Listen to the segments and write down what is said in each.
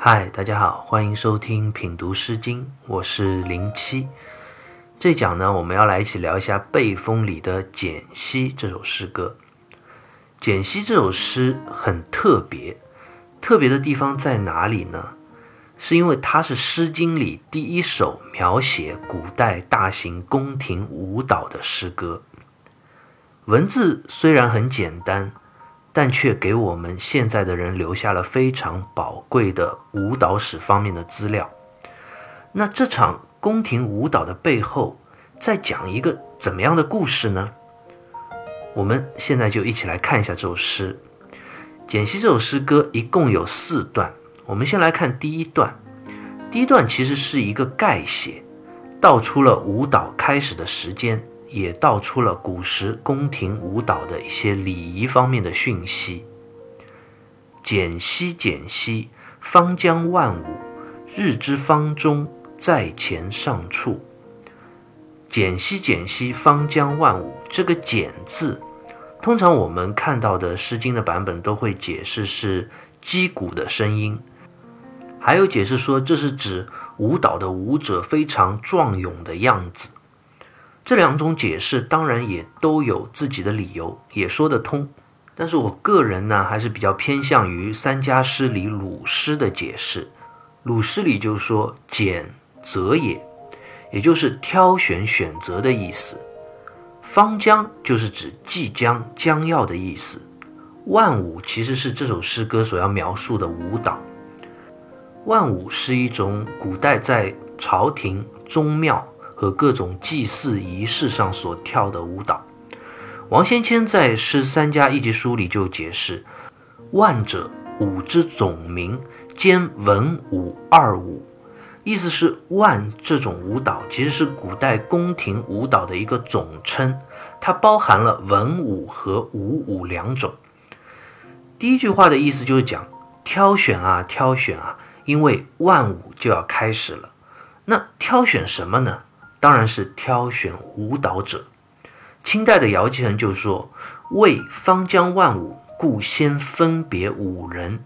嗨，大家好，欢迎收听品读诗经，我是零七。这讲呢，我们要来一起聊一下《背风》里的《简溪》这首诗歌。《简溪》这首诗很特别，特别的地方在哪里呢？是因为它是《诗经》里第一首描写古代大型宫廷舞蹈的诗歌。文字虽然很简单。但却给我们现在的人留下了非常宝贵的舞蹈史方面的资料。那这场宫廷舞蹈的背后，在讲一个怎么样的故事呢？我们现在就一起来看一下这首诗。简析这首诗歌一共有四段，我们先来看第一段。第一段其实是一个概写，道出了舞蹈开始的时间。也道出了古时宫廷舞蹈的一些礼仪方面的讯息。简兮简兮，方将万物；日之方中，在前上处。简兮简兮，方将万物。这个“简”字，通常我们看到的《诗经》的版本都会解释是击鼓的声音，还有解释说这是指舞蹈的舞者非常壮勇的样子。这两种解释当然也都有自己的理由，也说得通。但是我个人呢，还是比较偏向于三家诗里鲁诗的解释。鲁诗里就说“拣择也”，也就是挑选、选择的意思。方将就是指即将、将要的意思。万舞其实是这首诗歌所要描述的舞蹈。万舞是一种古代在朝廷、宗庙。和各种祭祀仪式上所跳的舞蹈，王先谦在《诗三家一集书》里就解释：“万者，舞之总名，兼文武二舞。”意思是万这种舞蹈其实是古代宫廷舞蹈的一个总称，它包含了文武和武舞两种。第一句话的意思就是讲挑选啊，挑选啊，因为万舞就要开始了。那挑选什么呢？当然是挑选舞蹈者。清代的姚继恒就说：“为方将万舞，故先分别五人，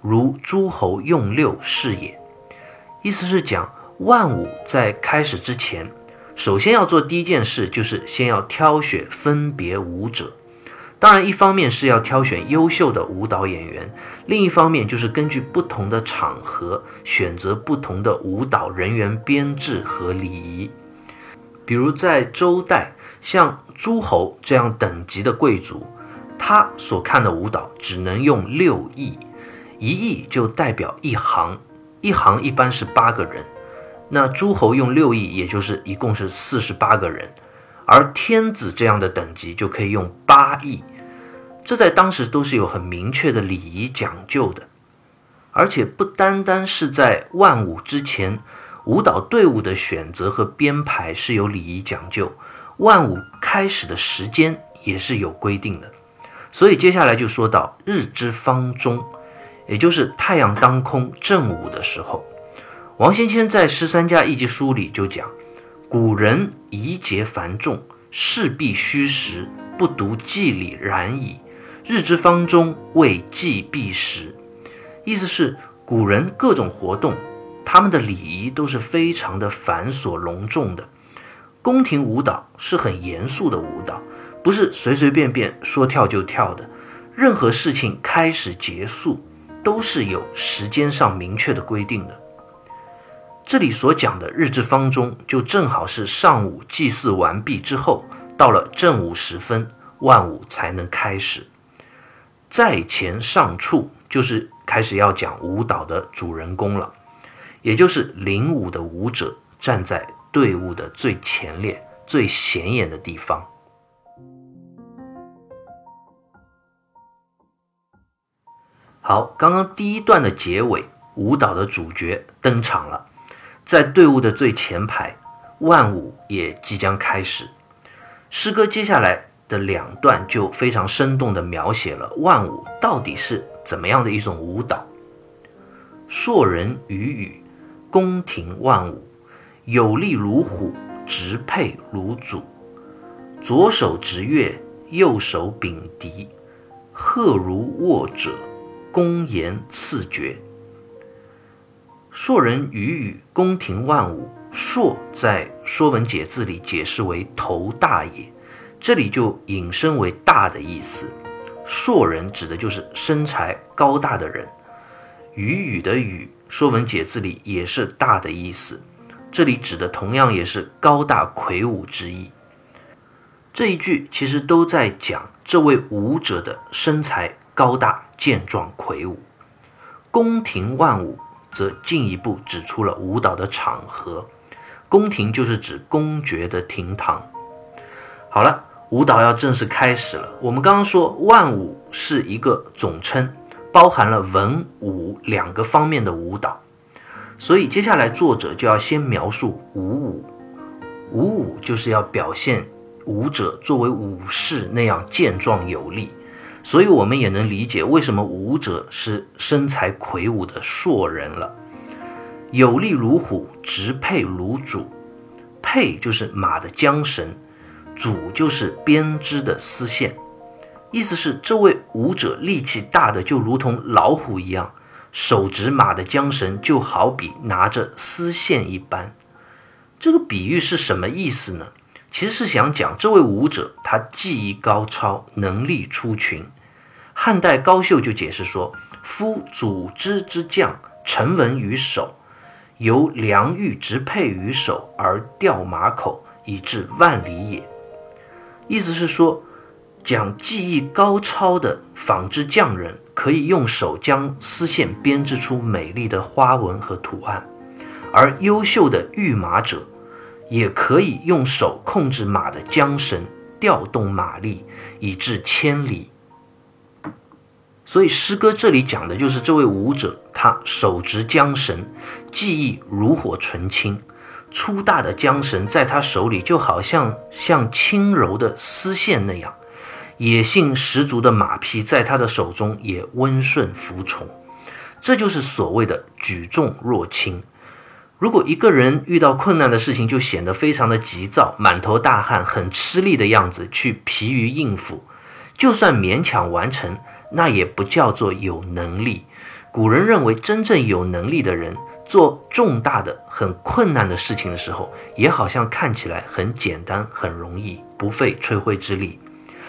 如诸侯用六是也。”意思是讲万舞在开始之前，首先要做第一件事，就是先要挑选分别舞者。当然，一方面是要挑选优秀的舞蹈演员，另一方面就是根据不同的场合选择不同的舞蹈人员编制和礼仪。比如在周代，像诸侯这样等级的贵族，他所看的舞蹈只能用六艺，一艺就代表一行，一行一般是八个人，那诸侯用六艺，也就是一共是四十八个人，而天子这样的等级就可以用八艺，这在当时都是有很明确的礼仪讲究的，而且不单单是在万舞之前。舞蹈队伍的选择和编排是有礼仪讲究，万舞开始的时间也是有规定的。所以接下来就说到日之方中，也就是太阳当空正午的时候。王先谦在《十三家一集书》里就讲：“古人仪节繁重，事必虚实，不独祭礼然矣。日之方中，为祭必时。”意思是古人各种活动。他们的礼仪都是非常的繁琐隆重的，宫廷舞蹈是很严肃的舞蹈，不是随随便便说跳就跳的。任何事情开始结束都是有时间上明确的规定的。这里所讲的日之方中，就正好是上午祭祀完毕之后，到了正午时分，万物才能开始。在前上处，就是开始要讲舞蹈的主人公了。也就是领舞的舞者站在队伍的最前列、最显眼的地方。好，刚刚第一段的结尾，舞蹈的主角登场了，在队伍的最前排，万舞也即将开始。诗歌接下来的两段就非常生动地描写了万舞到底是怎么样的一种舞蹈。硕人与羽。宫廷万舞，有力如虎，直佩如主。左手执月，右手秉笛，鹤如握者，公言赐爵。硕人语语，宫廷万舞。硕在《说文解字》里解释为头大也，这里就引申为大的意思。硕人指的就是身材高大的人。语语的语，《说文解字》里也是大的意思，这里指的同样也是高大魁梧之意。这一句其实都在讲这位舞者的身材高大健壮魁梧。宫廷万舞则进一步指出了舞蹈的场合。宫廷就是指公爵的厅堂。好了，舞蹈要正式开始了。我们刚刚说万舞是一个总称，包含了文武两个方面的舞蹈，所以接下来作者就要先描述武舞。武舞就是要表现舞者作为武士那样健壮有力，所以我们也能理解为什么舞者是身材魁梧的硕人了。有力如虎，直佩如主。佩就是马的缰绳，主就是编织的丝线。意思是这位舞者力气大的就如同老虎一样，手执马的缰绳就好比拿着丝线一般。这个比喻是什么意思呢？其实是想讲这位舞者他技艺高超，能力出群。汉代高秀就解释说：“夫组织之将，成文于手。”由良玉直佩于手而吊马口，以至万里也。意思是说，讲技艺高超的纺织匠人可以用手将丝线编织出美丽的花纹和图案，而优秀的御马者也可以用手控制马的缰绳，调动马力，以至千里。所以诗歌这里讲的就是这位舞者，他手执缰绳，技艺炉火纯青。粗大的缰绳在他手里就好像像轻柔的丝线那样，野性十足的马匹在他的手中也温顺服从。这就是所谓的举重若轻。如果一个人遇到困难的事情，就显得非常的急躁，满头大汗，很吃力的样子，去疲于应付，就算勉强完成。那也不叫做有能力。古人认为，真正有能力的人做重大的、很困难的事情的时候，也好像看起来很简单、很容易，不费吹灰之力。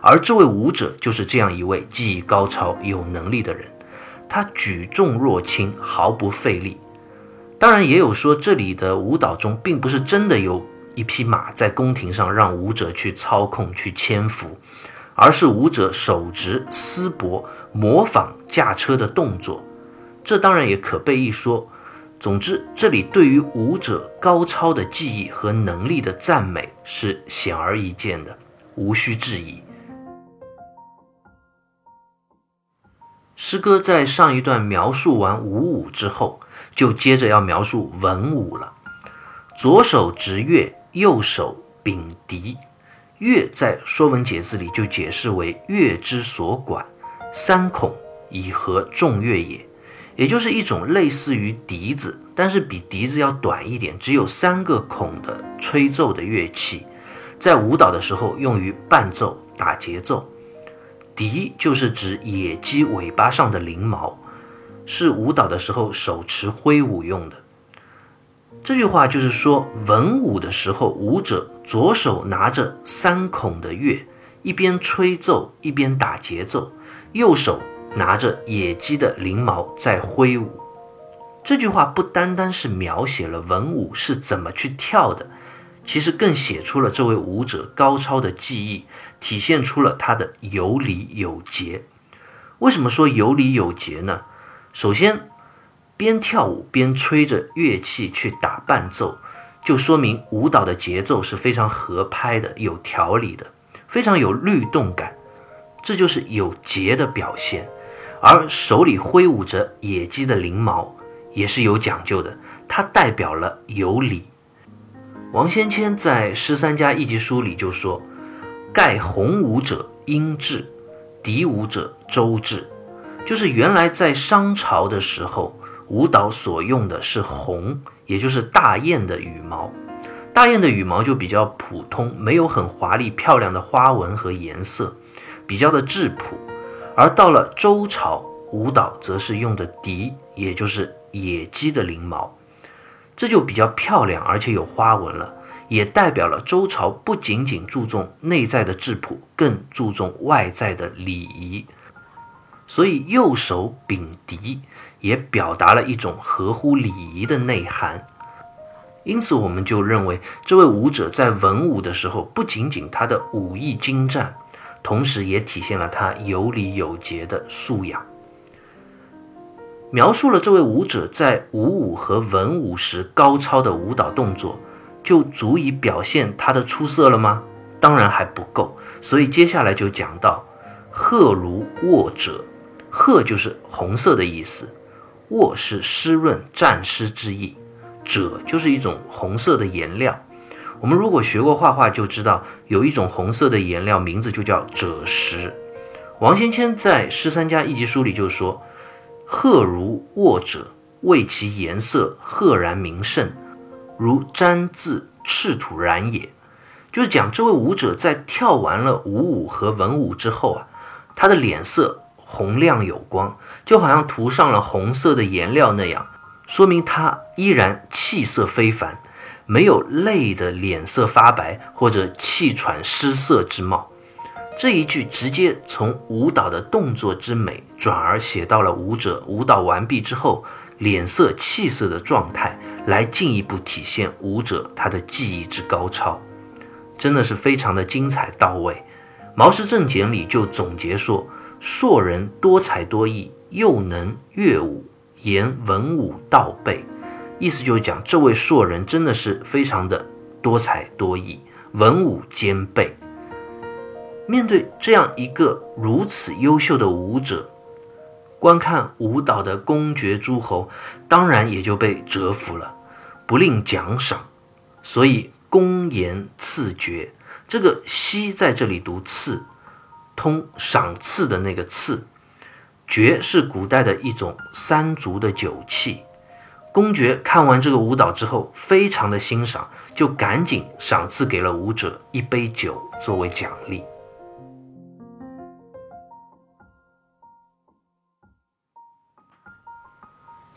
而这位舞者就是这样一位技艺高超、有能力的人，他举重若轻，毫不费力。当然，也有说这里的舞蹈中，并不是真的有一匹马在宫廷上让舞者去操控、去牵服。而是舞者手执丝帛，模仿驾车的动作，这当然也可被一说。总之，这里对于舞者高超的技艺和能力的赞美是显而易见的，无需质疑。诗歌在上一段描述完武舞之后，就接着要描述文武了。左手执月，右手秉笛。乐在《说文解字》里就解释为乐之所管，三孔以合众乐也，也就是一种类似于笛子，但是比笛子要短一点，只有三个孔的吹奏的乐器，在舞蹈的时候用于伴奏打节奏。笛就是指野鸡尾巴上的翎毛，是舞蹈的时候手持挥舞用的。这句话就是说，文武的时候，舞者左手拿着三孔的乐，一边吹奏一边打节奏；右手拿着野鸡的翎毛在挥舞。这句话不单单是描写了文武是怎么去跳的，其实更写出了这位舞者高超的技艺，体现出了他的有礼有节。为什么说有礼有节呢？首先，边跳舞边吹着乐器去打伴奏，就说明舞蹈的节奏是非常合拍的、有条理的，非常有律动感，这就是有节的表现。而手里挥舞着野鸡的翎毛，也是有讲究的，它代表了有礼。王先谦在《十三家一集书》里就说：“盖红舞者殷制，笛舞者周制。”就是原来在商朝的时候。舞蹈所用的是红，也就是大雁的羽毛。大雁的羽毛就比较普通，没有很华丽漂亮的花纹和颜色，比较的质朴。而到了周朝，舞蹈则是用的笛，也就是野鸡的翎毛，这就比较漂亮，而且有花纹了，也代表了周朝不仅仅注重内在的质朴，更注重外在的礼仪。所以右手秉笛，也表达了一种合乎礼仪的内涵。因此，我们就认为这位舞者在文武的时候，不仅仅他的武艺精湛，同时也体现了他有礼有节的素养。描述了这位舞者在武武和文武时高超的舞蹈动作，就足以表现他的出色了吗？当然还不够。所以接下来就讲到“鹤如卧者”，“鹤”就是红色的意思，“卧”是湿润、沾湿之意。赭就是一种红色的颜料，我们如果学过画画就知道，有一种红色的颜料，名字就叫赭石。王先谦在《诗三家一集书》里就说：“鹤如卧者，谓其颜色赫然明胜，如沾自赤土然也。”就是讲这位舞者在跳完了武舞和文舞之后啊，他的脸色红亮有光，就好像涂上了红色的颜料那样。说明他依然气色非凡，没有累得脸色发白或者气喘失色之貌。这一句直接从舞蹈的动作之美，转而写到了舞者舞蹈完毕之后脸色气色的状态，来进一步体现舞者他的技艺之高超，真的是非常的精彩到位。《毛氏正简》里就总结说：硕人多才多艺，又能乐舞。言文武道备，意思就是讲这位硕人真的是非常的多才多艺，文武兼备。面对这样一个如此优秀的舞者，观看舞蹈的公爵诸侯当然也就被折服了，不吝奖赏，所以公言赐爵。这个“西”在这里读“赐”，通赏赐的那个“赐”。爵是古代的一种三足的酒器。公爵看完这个舞蹈之后，非常的欣赏，就赶紧赏赐给了舞者一杯酒作为奖励。《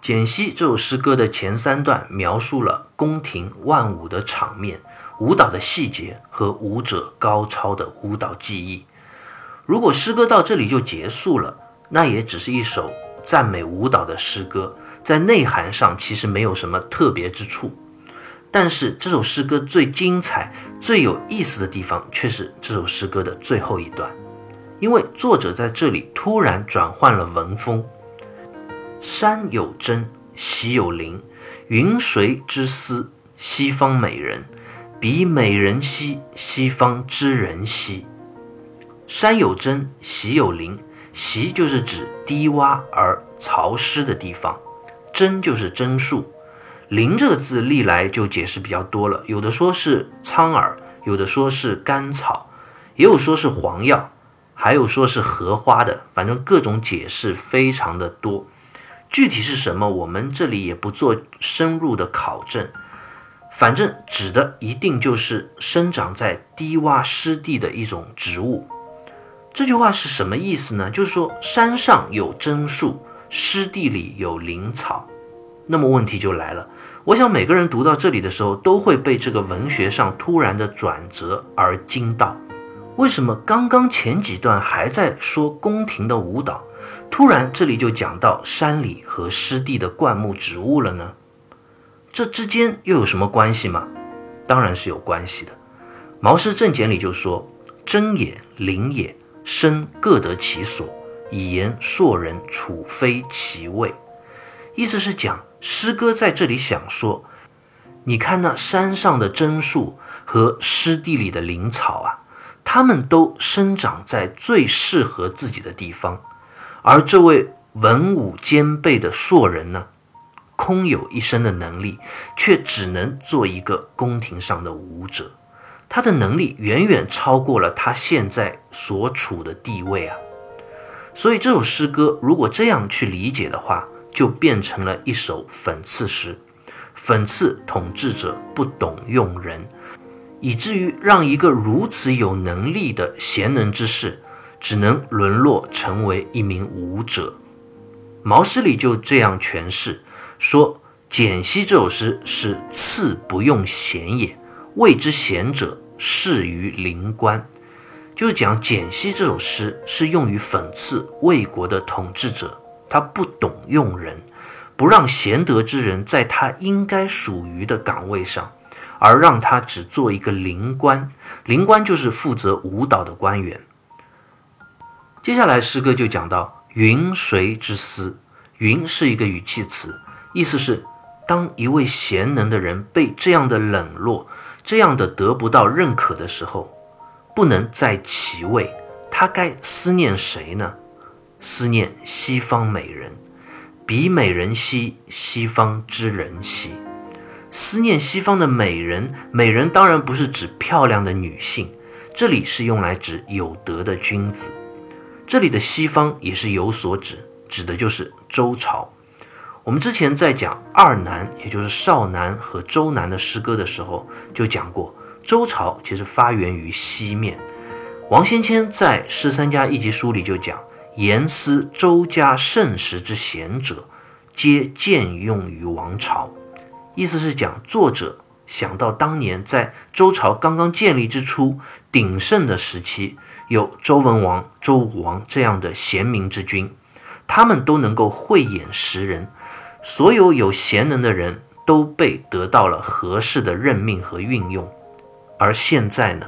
简析》这首诗歌的前三段描述了宫廷万舞的场面、舞蹈的细节和舞者高超的舞蹈技艺。如果诗歌到这里就结束了，那也只是一首赞美舞蹈的诗歌，在内涵上其实没有什么特别之处。但是这首诗歌最精彩、最有意思的地方，却是这首诗歌的最后一段，因为作者在这里突然转换了文风：山有真，喜有灵，云谁之思？西方美人，比美人兮，西方知人兮。山有真，喜有灵。席就是指低洼而潮湿的地方，榛就是榛树，灵这个字历来就解释比较多了，有的说是苍耳，有的说是甘草，也有说是黄药，还有说是荷花的，反正各种解释非常的多。具体是什么，我们这里也不做深入的考证，反正指的一定就是生长在低洼湿地的一种植物。这句话是什么意思呢？就是说山上有榛树，湿地里有灵草。那么问题就来了，我想每个人读到这里的时候，都会被这个文学上突然的转折而惊到。为什么刚刚前几段还在说宫廷的舞蹈，突然这里就讲到山里和湿地的灌木植物了呢？这之间又有什么关系吗？当然是有关系的。《毛诗正简》里就说：“真也，灵也。”身各得其所，以言硕人处非其位。意思是讲诗歌在这里想说，你看那山上的榛树和湿地里的灵草啊，它们都生长在最适合自己的地方，而这位文武兼备的硕人呢，空有一身的能力，却只能做一个宫廷上的舞者。他的能力远远超过了他现在所处的地位啊，所以这首诗歌如果这样去理解的话，就变成了一首讽刺诗，讽刺统治者不懂用人，以至于让一个如此有能力的贤能之士，只能沦落成为一名武者。毛诗里就这样诠释：说简析这首诗是次不用贤也，谓之贤者，适于灵官。就是讲简析这首诗是用于讽刺魏国的统治者，他不懂用人，不让贤德之人在他应该属于的岗位上，而让他只做一个灵官。灵官就是负责舞蹈的官员。接下来诗歌就讲到云谁之思，云是一个语气词，意思是当一位贤能的人被这样的冷落，这样的得不到认可的时候，不能在其位，他该思念谁呢？思念西方美人，比美人兮，西方之人兮。思念西方的美人，美人当然不是指漂亮的女性，这里是用来指有德的君子。这里的西方也是有所指，指的就是周朝。我们之前在讲二南，也就是少南和周南的诗歌的时候，就讲过，周朝其实发源于西面。王先谦在《诗三家一集》书里就讲：“言思周家盛时之贤者，皆见用于王朝。”意思是讲作者想到当年在周朝刚刚建立之初鼎盛的时期。有周文王、周武王这样的贤明之君，他们都能够慧眼识人，所有有贤能的人都被得到了合适的任命和运用。而现在呢？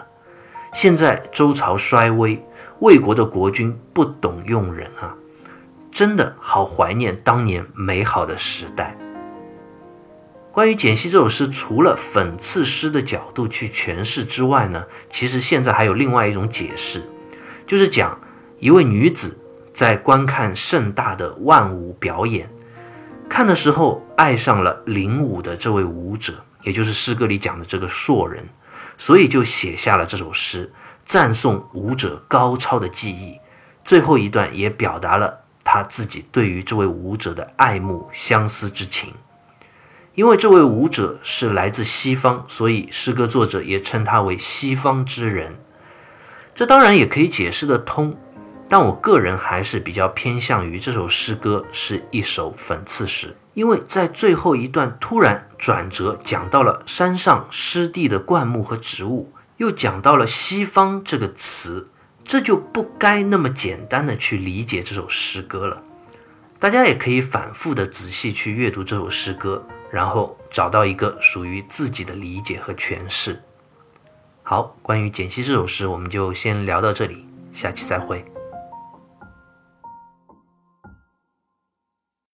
现在周朝衰微，魏国的国君不懂用人啊，真的好怀念当年美好的时代。关于简析这首诗，除了讽刺诗的角度去诠释之外呢，其实现在还有另外一种解释。就是讲一位女子在观看盛大的万舞表演，看的时候爱上了领舞的这位舞者，也就是诗歌里讲的这个硕人，所以就写下了这首诗，赞颂舞者高超的技艺。最后一段也表达了他自己对于这位舞者的爱慕相思之情。因为这位舞者是来自西方，所以诗歌作者也称他为西方之人。这当然也可以解释得通，但我个人还是比较偏向于这首诗歌是一首讽刺诗，因为在最后一段突然转折，讲到了山上湿地的灌木和植物，又讲到了西方这个词，这就不该那么简单的去理解这首诗歌了。大家也可以反复的仔细去阅读这首诗歌，然后找到一个属于自己的理解和诠释。好，关于简析这首诗，我们就先聊到这里，下期再会。